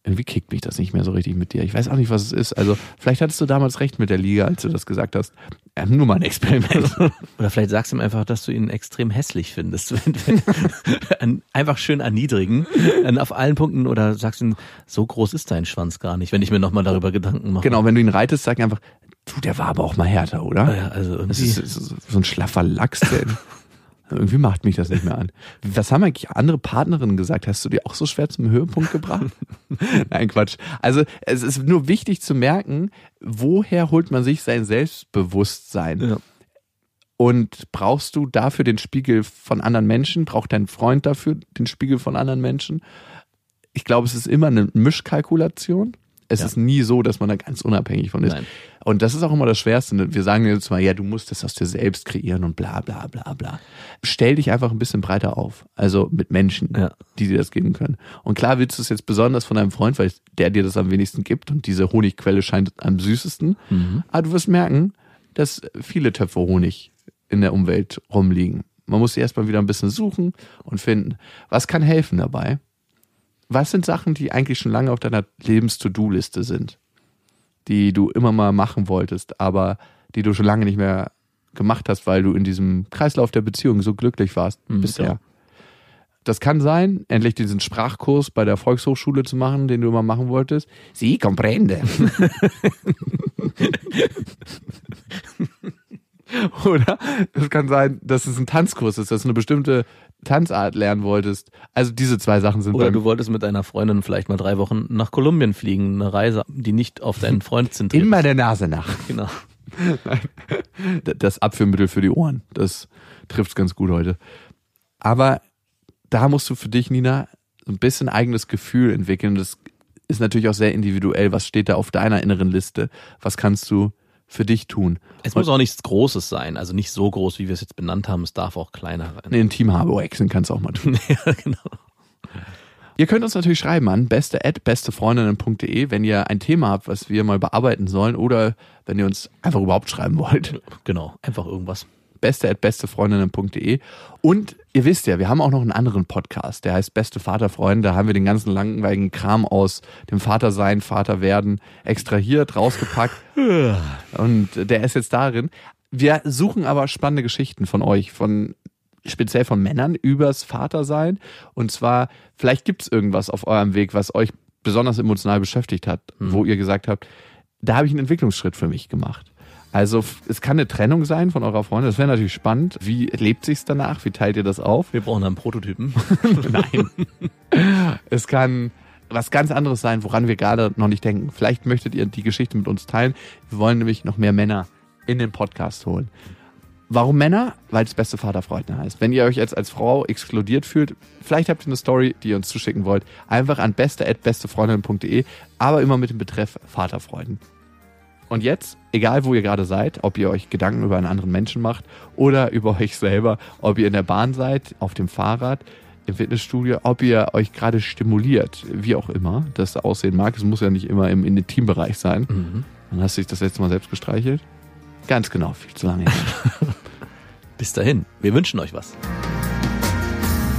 irgendwie kickt mich das nicht mehr so richtig mit dir. Ich weiß auch nicht, was es ist. Also vielleicht hattest du damals recht mit der Liga, als du das gesagt hast. Ähm, nur mal ein Experiment. [LAUGHS] Oder vielleicht sagst du ihm einfach, dass du ihn extrem hässlich findest. [LAUGHS] Einfach schön erniedrigen, auf allen Punkten oder sagst ihm, so groß ist dein Schwanz gar nicht, wenn ich mir nochmal darüber Gedanken mache. genau, wenn du ihn reitest, sag einfach, du, der war aber auch mal härter, oder? Ja, also Das irgendwie. ist, das ist so ein schlaffer Lachs, der [LAUGHS] irgendwie macht mich das nicht mehr an. Was haben eigentlich andere Partnerinnen gesagt? Hast du die auch so schwer zum Höhepunkt gebracht? [LAUGHS] Nein, Quatsch. Also es ist nur wichtig zu merken, woher holt man sich sein Selbstbewusstsein? Ja. Und brauchst du dafür den Spiegel von anderen Menschen? Braucht dein Freund dafür den Spiegel von anderen Menschen? Ich glaube, es ist immer eine Mischkalkulation. Es Ja. ist nie so, dass man da ganz unabhängig von ist. Nein. Und das ist auch immer das Schwerste. Wir sagen jetzt mal, ja, du musst das aus dir selbst kreieren und bla bla bla bla. Stell dich einfach ein bisschen breiter auf. Also mit Menschen, Ja. die dir das geben können. Und klar willst du es jetzt besonders von deinem Freund, weil der dir das am wenigsten gibt und diese Honigquelle scheint am süßesten. Mhm. Aber du wirst merken, dass viele Töpfe Honig in der Umwelt rumliegen. Man muss sie erstmal wieder ein bisschen suchen und finden. Was kann helfen dabei? Was sind Sachen, die eigentlich schon lange auf deiner Lebens-To-Do-Liste sind? Die du immer mal machen wolltest, aber die du schon lange nicht mehr gemacht hast, weil du in diesem Kreislauf der Beziehung so glücklich warst Mhm, bisher. klar. Das kann sein, endlich diesen Sprachkurs bei der Volkshochschule zu machen, den du immer machen wolltest. Sie comprende. [LAUGHS] [LAUGHS] Oder es kann sein, dass es ein Tanzkurs ist, dass du eine bestimmte Tanzart lernen wolltest. Also diese zwei Sachen sind Oder du wolltest mit deiner Freundin vielleicht mal drei Wochen nach Kolumbien fliegen, eine Reise, die nicht auf deinen Freund zentriert immer der Nase nach. [LAUGHS] Genau. [LAUGHS] Das Abführmittel für die Ohren, das trifft ganz gut heute. Aber da musst du für dich, Nina, so ein bisschen eigenes Gefühl entwickeln. Das ist natürlich auch sehr individuell. Was steht da auf deiner inneren Liste? Was kannst du für dich tun? Es muss auch nichts Großes sein, also nicht so groß, wie wir es jetzt benannt haben. Es darf auch kleiner sein. Nee, ein Team Harbour Exen kannst du auch mal tun. [LAUGHS] ja, genau. Ihr könnt uns natürlich schreiben an beste at bestefreundinnen.de, wenn ihr ein Thema habt, was wir mal bearbeiten sollen oder wenn ihr uns einfach überhaupt schreiben wollt. Genau, einfach irgendwas. Beste at bestefreundinnen.de. Und ihr wisst ja, wir haben auch noch einen anderen Podcast, der heißt Beste Vaterfreunde. Da haben wir den ganzen langweiligen Kram aus dem Vatersein, Vaterwerden extrahiert, rausgepackt. [LAUGHS] Und der ist jetzt darin. Wir suchen aber spannende Geschichten von euch, von speziell von Männern übers Vatersein. Und zwar, vielleicht gibt es irgendwas auf eurem Weg, was euch besonders emotional beschäftigt hat, Mhm. wo ihr gesagt habt, da habe ich einen Entwicklungsschritt für mich gemacht. Also es kann eine Trennung sein von eurer Freundin, das wäre natürlich spannend. Wie lebt sich's danach? Wie teilt ihr das auf? Wir brauchen einen Prototypen. [LAUGHS] Nein. es kann was ganz anderes sein, woran wir gerade noch nicht denken. Vielleicht möchtet ihr die Geschichte mit uns teilen. Wir wollen nämlich noch mehr Männer in den Podcast holen. Warum Männer? Weil es beste Vaterfreunde heißt. Wenn ihr euch jetzt als Frau exkludiert fühlt, vielleicht habt ihr eine Story, die ihr uns zuschicken wollt, einfach an beste.bestefreundin.de, aber immer mit dem Betreff Vaterfreunden. Und jetzt, egal wo ihr gerade seid, ob ihr euch Gedanken über einen anderen Menschen macht oder [LAUGHS] über euch selber, ob ihr in der Bahn seid, auf dem Fahrrad, im Fitnessstudio, ob ihr euch gerade stimuliert, wie auch immer das aussehen mag. Es muss ja nicht immer im Intimbereich sein. Mhm. Dann hast du dich das letzte Mal selbst gestreichelt. Ganz genau, viel zu lange. [LAUGHS] Bis dahin, wir wünschen euch was.